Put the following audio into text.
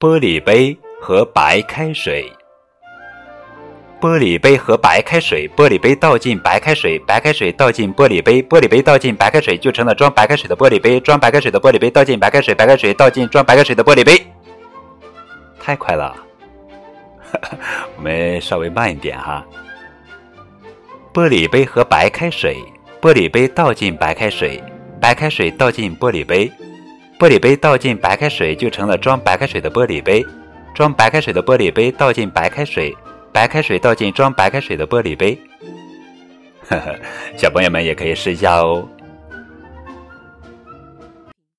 玻璃杯和白开水。玻璃杯和白开水，玻璃杯倒进白开水，白开水倒进玻璃杯，玻璃杯倒进白开水，就成了装白开水的玻璃杯。装白开水的玻璃杯倒进白开水，白开水倒进装白开水的玻璃杯。太快了，我们稍微慢一点哈。玻璃杯和白开水，玻璃杯倒进白开水，白开水倒进玻璃杯，玻璃杯倒进白开水，就成了装白开水的玻璃杯。装白开水的玻璃杯倒进白开水。白开水倒进装白开水的玻璃杯，呵 呵，小朋友们也可以试一下哦。